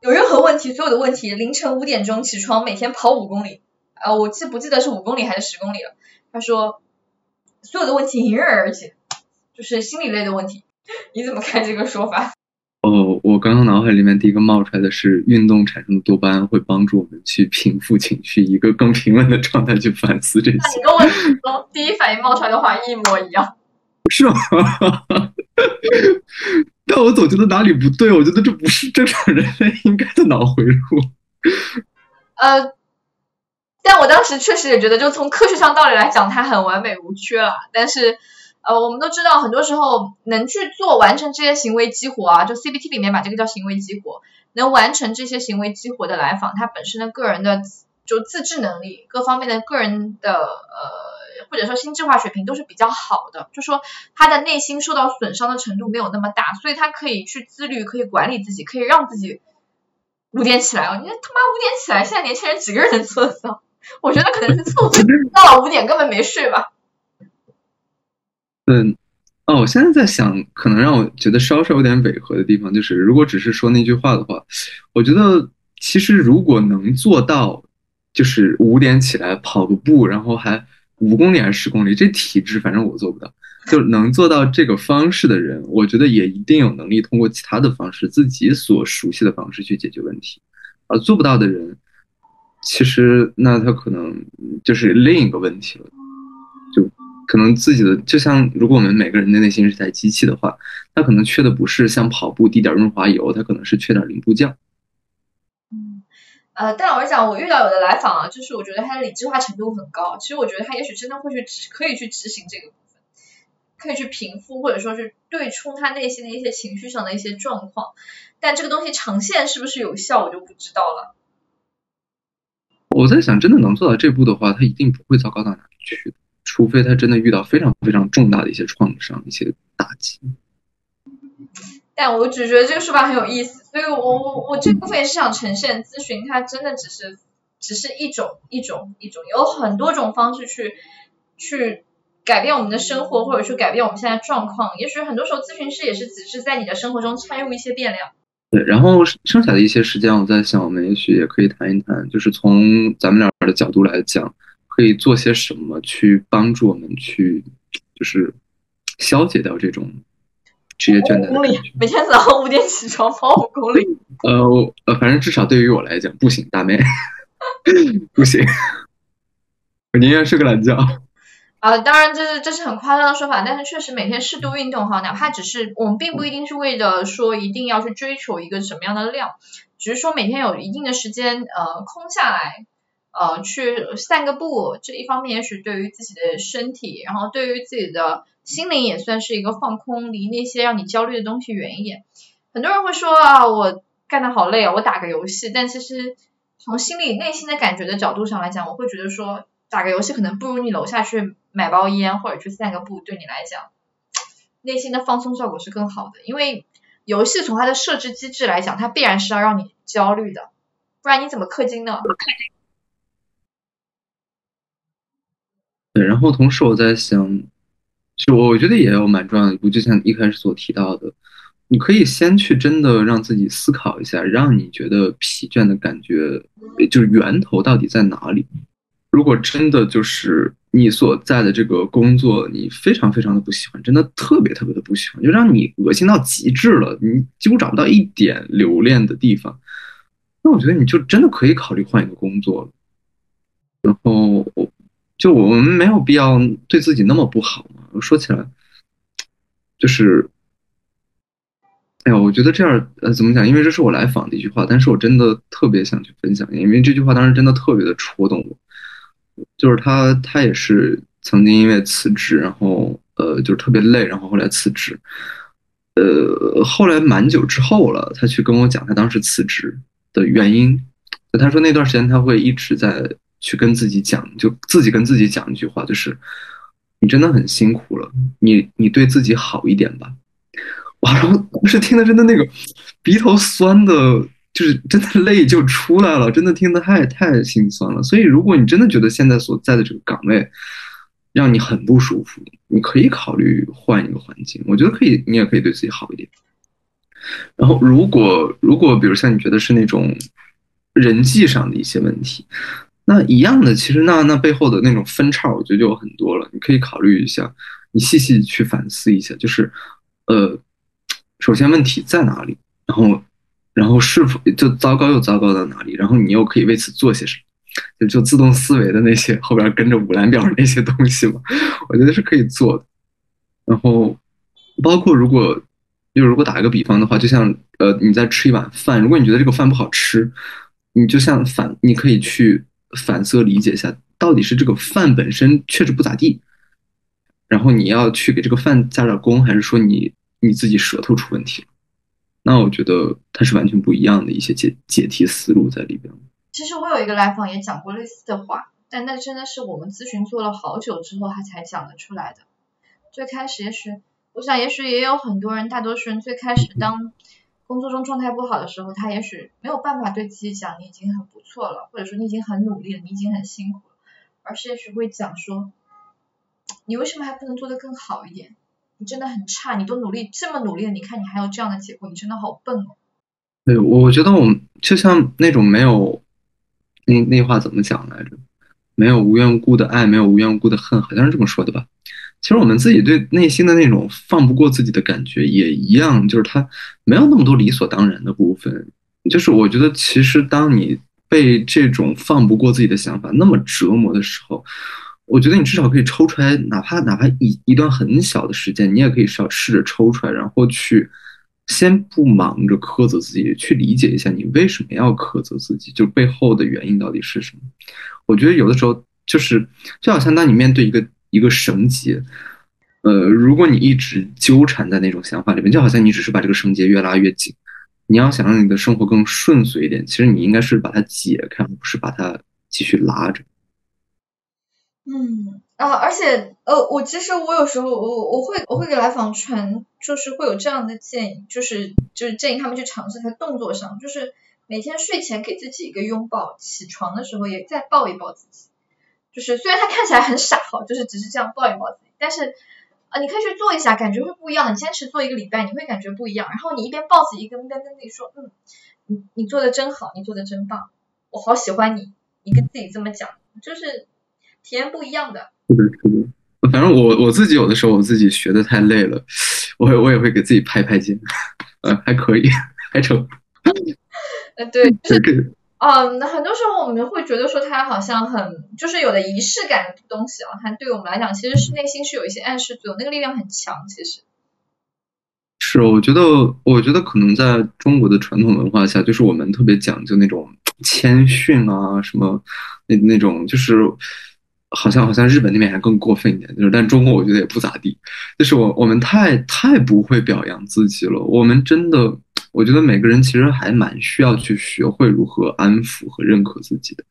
有任何问题，所有的问题，凌晨五点钟起床，每天跑五公里，呃，我记不记得是五公里还是十公里了？他说，所有的问题迎刃而解，就是心理类的问题。你怎么看这个说法？哦，我刚刚脑海里面第一个冒出来的是，运动产生的多巴胺会帮助我们去平复情绪，一个更平稳的状态去反思这些。你跟我第一反应冒出来的话一模一样。是吗？但我总觉得哪里不对，我觉得这不是正常人类应该的脑回路。呃，但我当时确实也觉得，就从科学上道理来讲，它很完美无缺了，但是。呃，我们都知道，很多时候能去做完成这些行为激活啊，就 CBT 里面把这个叫行为激活，能完成这些行为激活的来访，他本身的个人的就自制能力，各方面的个人的呃或者说心智化水平都是比较好的，就说他的内心受到损伤的程度没有那么大，所以他可以去自律，可以管理自己，可以让自己五点起来哦。你他妈五点起来，现在年轻人几个人能做得到？我觉得可能是凑合到了五点根本没睡吧。嗯，哦，我现在在想，可能让我觉得稍稍有点违和的地方，就是如果只是说那句话的话，我觉得其实如果能做到，就是五点起来跑个步，然后还五公里还是十公里，这体质反正我做不到，就能做到这个方式的人，我觉得也一定有能力通过其他的方式，自己所熟悉的方式去解决问题，而做不到的人，其实那他可能就是另一个问题了。就可能自己的就像，如果我们每个人的内心是台机器的话，他可能缺的不是像跑步滴点润滑油，他可能是缺点零部件。呃，但老实讲，我遇到有的来访啊，就是我觉得他的理智化程度很高，其实我觉得他也许真的会去，可以去执行这个部分，可以去平复或者说是对冲他内心的一些情绪上的一些状况，但这个东西长线是不是有效，我就不知道了。我在想，真的能做到这步的话，他一定不会糟糕到哪去。除非他真的遇到非常非常重大的一些创伤、一些打击，但我只觉得这个说法很有意思，所以我我我这部分也是想呈现，咨询它真的只是只是一种一种一种，有很多种方式去去改变我们的生活，或者去改变我们现在状况。也许很多时候咨询师也是只是在你的生活中掺入一些变量。对，然后剩下的一些时间，我在想，我们也许也可以谈一谈，就是从咱们俩的角度来讲，可以做些什么去帮助我们去，就是消解掉这种职业倦怠。公里，每天早上五点起床跑五公里。呃呃，反正至少对于我来讲不行，大妹，不行，我宁愿睡个懒觉。啊，当然这是这是很夸张的说法，但是确实每天适度运动哈，哪怕只是我们并不一定是为了说一定要去追求一个什么样的量，只是说每天有一定的时间呃空下来呃去散个步，这一方面也许对于自己的身体，然后对于自己的心灵也算是一个放空，离那些让你焦虑的东西远一点。很多人会说啊，我干的好累啊，我打个游戏，但其实从心里内心的感觉的角度上来讲，我会觉得说打个游戏可能不如你楼下去。买包烟或者去散个步，对你来讲，内心的放松效果是更好的。因为游戏从它的设置机制来讲，它必然是要让你焦虑的，不然你怎么氪金呢？对，然后同时我在想，就我觉得也有蛮重要的一步，就像一开始所提到的，你可以先去真的让自己思考一下，让你觉得疲倦的感觉，就是源头到底在哪里？如果真的就是你所在的这个工作，你非常非常的不喜欢，真的特别特别的不喜欢，就让你恶心到极致了，你几乎找不到一点留恋的地方，那我觉得你就真的可以考虑换一个工作了。然后，就我们没有必要对自己那么不好说起来，就是，哎呀，我觉得这样，呃，怎么讲？因为这是我来访的一句话，但是我真的特别想去分享，因为这句话当时真的特别的戳动我。就是他，他也是曾经因为辞职，然后呃，就是特别累，然后后来辞职。呃，后来蛮久之后了，他去跟我讲他当时辞职的原因。他说那段时间他会一直在去跟自己讲，就自己跟自己讲一句话，就是你真的很辛苦了，你你对自己好一点吧。哇，然后当时听的真的那个鼻头酸的。就是真的泪就出来了，真的听得太太心酸了。所以，如果你真的觉得现在所在的这个岗位让你很不舒服，你可以考虑换一个环境。我觉得可以，你也可以对自己好一点。然后，如果如果比如像你觉得是那种人际上的一些问题，那一样的，其实那那背后的那种分叉，我觉得就有很多了。你可以考虑一下，你细细去反思一下，就是呃，首先问题在哪里，然后。然后是否就糟糕又糟糕到哪里？然后你又可以为此做些什么？就就自动思维的那些后边跟着五蓝表那些东西嘛，我觉得是可以做的。然后包括如果就如果打一个比方的话，就像呃你在吃一碗饭，如果你觉得这个饭不好吃，你就像反你可以去反思理解一下，到底是这个饭本身确实不咋地，然后你要去给这个饭加点工，还是说你你自己舌头出问题了？那我觉得它是完全不一样的一些解解题思路在里边。其实我有一个来访也讲过类似的话，但那真的是我们咨询做了好久之后他才讲得出来的。最开始也许，我想也许也有很多人，大多数人最开始当工作中状态不好的时候，他也许没有办法对自己讲你已经很不错了，或者说你已经很努力了，你已经很辛苦了，而是也许会讲说，你为什么还不能做得更好一点？你真的很差，你都努力这么努力了，你看你还有这样的结果，你真的好笨哦。对，我觉得我们就像那种没有那那话怎么讲来着？没有无缘无故的爱，没有无缘无故的恨，好像是这么说的吧？其实我们自己对内心的那种放不过自己的感觉也一样，就是他没有那么多理所当然的部分。就是我觉得，其实当你被这种放不过自己的想法那么折磨的时候。我觉得你至少可以抽出来，哪怕哪怕一一段很小的时间，你也可以试试着抽出来，然后去先不忙着苛责自己，去理解一下你为什么要苛责自己，就背后的原因到底是什么。我觉得有的时候就是就好像当你面对一个一个绳结，呃，如果你一直纠缠在那种想法里面，就好像你只是把这个绳结越拉越紧。你要想让你的生活更顺遂一点，其实你应该是把它解开，而不是把它继续拉着。嗯啊，而且呃，我其实我有时候我我会我会给来访传，就是会有这样的建议，就是就是建议他们去尝试在动作上，就是每天睡前给自己一个拥抱，起床的时候也再抱一抱自己。就是虽然他看起来很傻哈，就是只是这样抱一抱自己，但是啊，你可以去做一下，感觉会不一样。你坚持做一个礼拜，你会感觉不一样。然后你一边抱自己，一边跟自己说，嗯，你你做的真好，你做的真棒，我好喜欢你。你跟自己这么讲，就是体验不一样的。是的，是的。反正我我自己有的时候我自己学的太累了，我我也会给自己拍拍肩，呃，还可以，还成。呃，对，就是嗯，很多时候我们会觉得说它好像很就是有的仪式感的东西啊，它对我们来讲其实是内心是有一些暗示作用，那个力量很强，其实。是，我觉得，我觉得可能在中国的传统文化下，就是我们特别讲究那种谦逊啊，什么那那种，就是好像好像日本那边还更过分一点，就是但中国我觉得也不咋地，就是我我们太太不会表扬自己了。我们真的，我觉得每个人其实还蛮需要去学会如何安抚和认可自己的，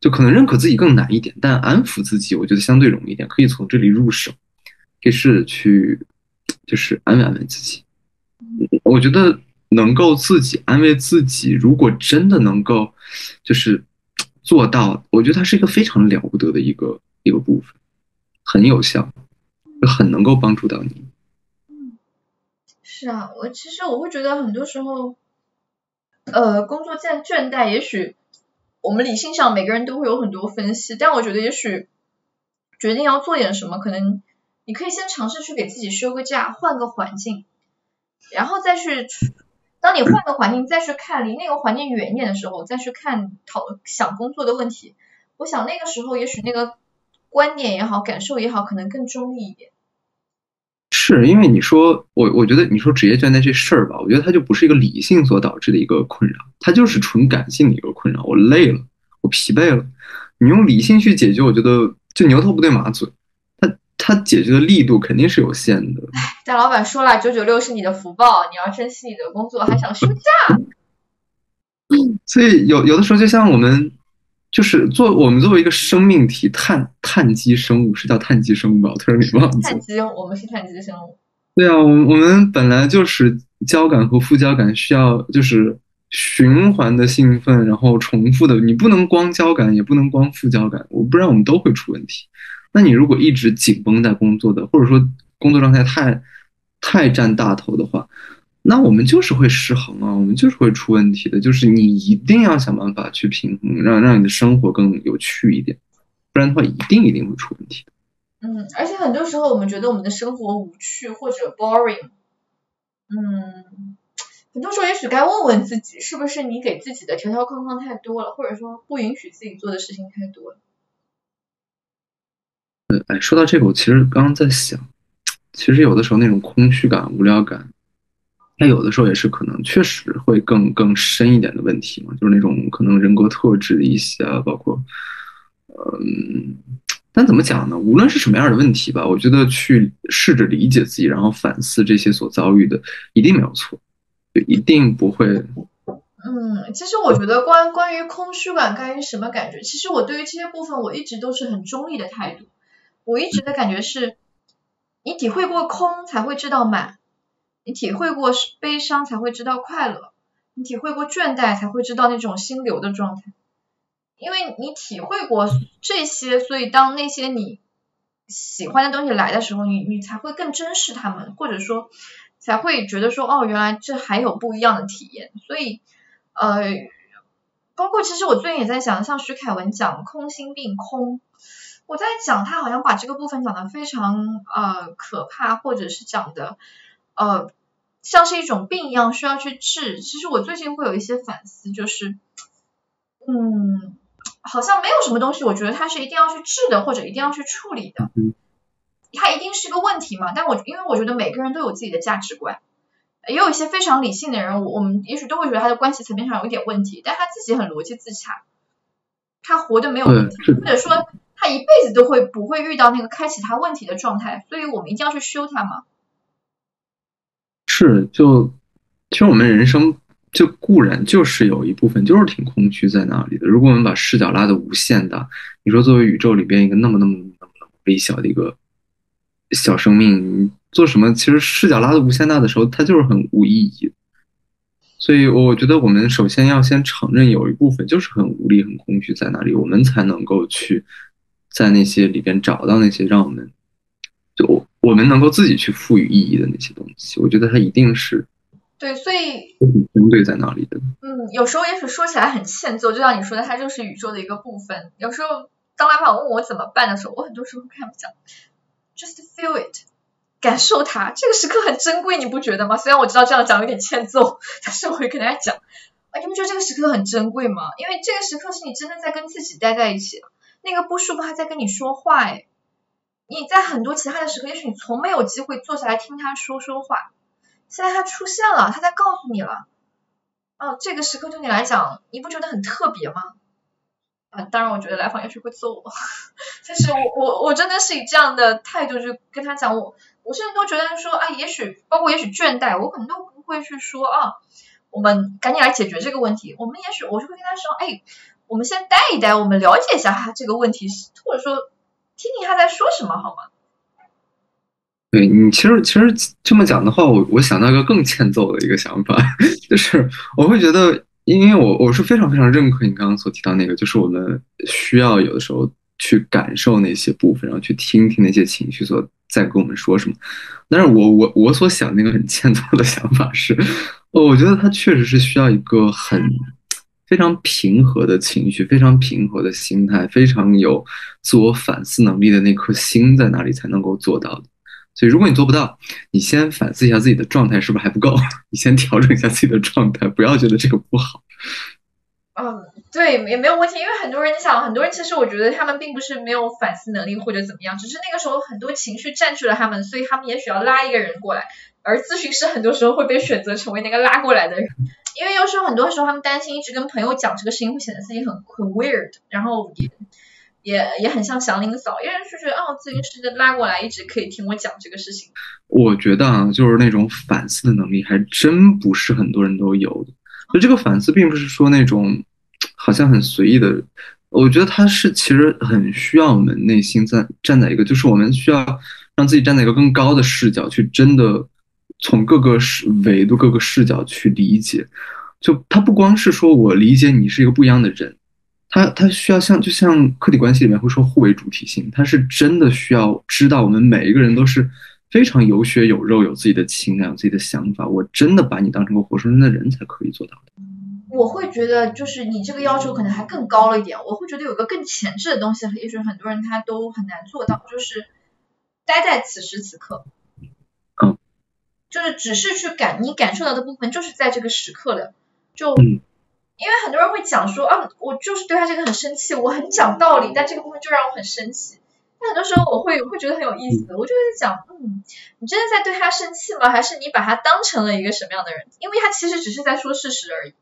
就可能认可自己更难一点，但安抚自己我觉得相对容易一点，可以从这里入手，可以试着去就是安慰安慰自己。我觉得能够自己安慰自己，如果真的能够，就是做到，我觉得它是一个非常了不得的一个一个部分，很有效，很能够帮助到你。是啊，我其实我会觉得很多时候，呃，工作倦倦怠，也许我们理性上每个人都会有很多分析，但我觉得也许决定要做点什么，可能你可以先尝试去给自己休个假，换个环境。然后再去，当你换个环境再去看离那个环境远一点的时候，再去看讨想工作的问题，我想那个时候也许那个观点也好，感受也好，可能更中立一点。是因为你说我，我觉得你说职业倦怠这事儿吧，我觉得它就不是一个理性所导致的一个困扰，它就是纯感性的一个困扰。我累了，我疲惫了，你用理性去解决，我觉得就牛头不对马嘴。他解决的力度肯定是有限的。唉，但老板说了，九九六是你的福报，你要珍惜你的工作，还想休假。所以有有的时候，就像我们就是做我们作为一个生命体，碳碳基生物是叫碳基生物吧？我突然给忘记。碳基，我们是碳基生物。对啊，我我们本来就是交感和副交感需要就是循环的兴奋，然后重复的，你不能光交感，也不能光副交感，我不然我们都会出问题。那你如果一直紧绷在工作的，或者说工作状态太太占大头的话，那我们就是会失衡啊，我们就是会出问题的。就是你一定要想办法去平衡，让让你的生活更有趣一点，不然的话一定一定会出问题的。嗯，而且很多时候我们觉得我们的生活无趣或者 boring，嗯，很多时候也许该问问自己，是不是你给自己的条条框框太多了，或者说不允许自己做的事情太多了。哎，说到这个，我其实刚刚在想，其实有的时候那种空虚感、无聊感，它有的时候也是可能确实会更更深一点的问题嘛，就是那种可能人格特质的一些，包括，嗯，但怎么讲呢？无论是什么样的问题吧，我觉得去试着理解自己，然后反思这些所遭遇的，一定没有错，就一定不会。嗯，其实我觉得关关于空虚感，关于什么感觉，其实我对于这些部分，我一直都是很中立的态度。我一直的感觉是，你体会过空才会知道满，你体会过悲伤才会知道快乐，你体会过倦怠才会知道那种心流的状态。因为你体会过这些，所以当那些你喜欢的东西来的时候，你你才会更珍视他们，或者说才会觉得说，哦，原来这还有不一样的体验。所以，呃，包括其实我最近也在想，像徐凯文讲空心病空。我在讲他好像把这个部分讲的非常呃可怕，或者是讲的呃像是一种病一样需要去治。其实我最近会有一些反思，就是嗯，好像没有什么东西，我觉得它是一定要去治的，或者一定要去处理的。它一定是个问题嘛？但我因为我觉得每个人都有自己的价值观，也有一些非常理性的人，我们也许都会觉得他的关系层面上有一点问题，但他自己很逻辑自洽，他活的没有问题，或者说。他一辈子都会不会遇到那个开启他问题的状态，所以我们一定要去修它吗？是，就其实我们人生就固然就是有一部分就是挺空虚在那里的。如果我们把视角拉的无限大，你说作为宇宙里边一个那么那么那么微小的一个小生命，你做什么？其实视角拉的无限大的时候，它就是很无意义。所以我觉得我们首先要先承认有一部分就是很无力、很空虚在那里，我们才能够去。在那些里边找到那些让我们，就我我们能够自己去赋予意义的那些东西，我觉得它一定是对，所以针对在那里的。嗯，有时候也许说起来很欠揍，就像你说的，它就是宇宙的一个部分。有时候当老板问我怎么办的时候，我很多时候跟他们讲，just feel it，感受它，这个时刻很珍贵，你不觉得吗？虽然我知道这样讲有点欠揍，但是我会跟大家讲，啊，你们觉得这个时刻很珍贵吗？因为这个时刻是你真的在跟自己待在一起，那个不舒服还在跟你说话，哎。你在很多其他的时刻，也许你从没有机会坐下来听他说说话，现在他出现了，他在告诉你了，哦，这个时刻对你来讲，你不觉得很特别吗？啊，当然，我觉得来访也许会揍我，但是我我我真的是以这样的态度去跟他讲，我我甚至都觉得说，啊，也许包括也许倦怠，我可能都不会去说啊，我们赶紧来解决这个问题，我们也许我就会跟他说，哎，我们先待一待，我们了解一下他这个问题，或者说。听听他在说什么好吗？对你，其实其实这么讲的话，我我想到一个更欠揍的一个想法，就是我会觉得，因为我我是非常非常认可你刚刚所提到那个，就是我们需要有的时候去感受那些部分，然后去听听那些情绪所在跟我们说什么。但是我我我所想那个很欠揍的想法是，我觉得他确实是需要一个很。非常平和的情绪，非常平和的心态，非常有自我反思能力的那颗心在哪里才能够做到的？所以，如果你做不到，你先反思一下自己的状态是不是还不够，你先调整一下自己的状态，不要觉得这个不好。嗯，对，也没有问题，因为很多人，你想，很多人其实我觉得他们并不是没有反思能力或者怎么样，只是那个时候很多情绪占据了他们，所以他们也许要拉一个人过来，而咨询师很多时候会被选择成为那个拉过来的人。因为有时候很多时候他们担心一直跟朋友讲这个事情会显得自己很很 weird，然后也也也很像祥林嫂，因为就觉得哦咨询师拉过来一直可以听我讲这个事情。我觉得啊，就是那种反思的能力还真不是很多人都有的。就这个反思并不是说那种好像很随意的，我觉得他是其实很需要我们内心在站在一个，就是我们需要让自己站在一个更高的视角去真的。从各个视维度、各个视角去理解，就他不光是说我理解你是一个不一样的人，他他需要像就像客体关系里面会说互为主体性，他是真的需要知道我们每一个人都是非常有血有肉、有自己的情感、有自己的想法。我真的把你当成个活生生的人才可以做到的。我会觉得就是你这个要求可能还更高了一点，我会觉得有个更前置的东西，也许很多人他都很难做到，就是待在此时此刻。就是只是去感你感受到的部分，就是在这个时刻的，就因为很多人会讲说啊，我就是对他这个很生气，我很讲道理，但这个部分就让我很生气。但很多时候我会会觉得很有意思，我就会讲，嗯，你真的在对他生气吗？还是你把他当成了一个什么样的人？因为他其实只是在说事实而已，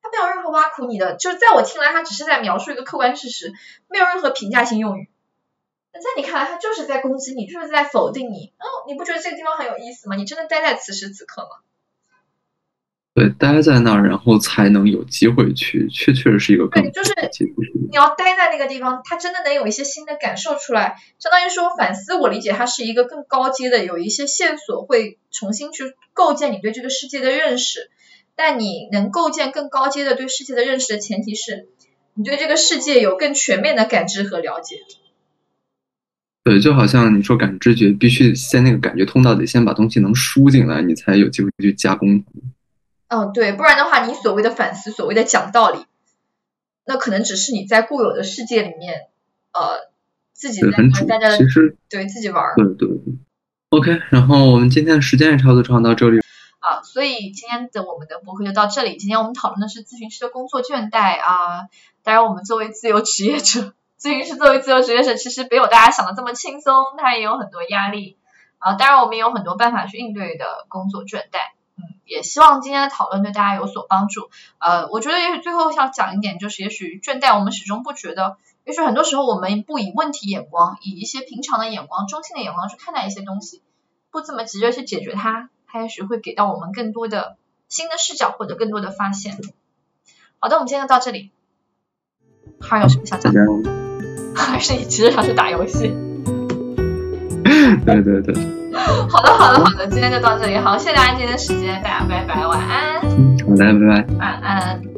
他没有任何挖苦你的，就是在我听来，他只是在描述一个客观事实，没有任何评价性用语。那在你看来，他就是在攻击你，就是在否定你。哦，你不觉得这个地方很有意思吗？你真的待在此时此刻吗？对，待在那儿，然后才能有机会去，确确实是一个更对，就是你要待在那个地方，他真的能有一些新的感受出来。相当于说反思，我理解它是一个更高阶的，有一些线索会重新去构建你对这个世界的认识。但你能构建更高阶的对世界的认识的前提是，你对这个世界有更全面的感知和了解。对，就好像你说感知觉，必须先那个感觉通道得先把东西能输进来，你才有机会去加工。嗯，对，不然的话，你所谓的反思，所谓的讲道理，那可能只是你在固有的世界里面，呃，自己在大家其实对自己玩。对对。OK，然后我们今天的时间也差不多长到这里。啊，所以今天的我们的博客就到这里。今天我们讨论的是咨询师的工作倦怠啊，当然我们作为自由职业者。咨询师作为自由职业者，其实没有大家想的这么轻松，他也有很多压力啊。当然，我们也有很多办法去应对的工作倦怠。嗯，也希望今天的讨论对大家有所帮助。呃，我觉得也许最后想讲一点，就是也许倦怠，我们始终不觉得，也许很多时候我们不以问题眼光，以一些平常的眼光、中性的眼光去看待一些东西，不这么急着去解决它，它也许会给到我们更多的新的视角或者更多的发现。好的，我们今天就到这里。还有什么想讲的？还是你其实想去打游戏？对对对。好的好的好的，今天就到这里，好，谢谢大家今天的时间，大家拜拜，晚安。好的，拜拜。晚安。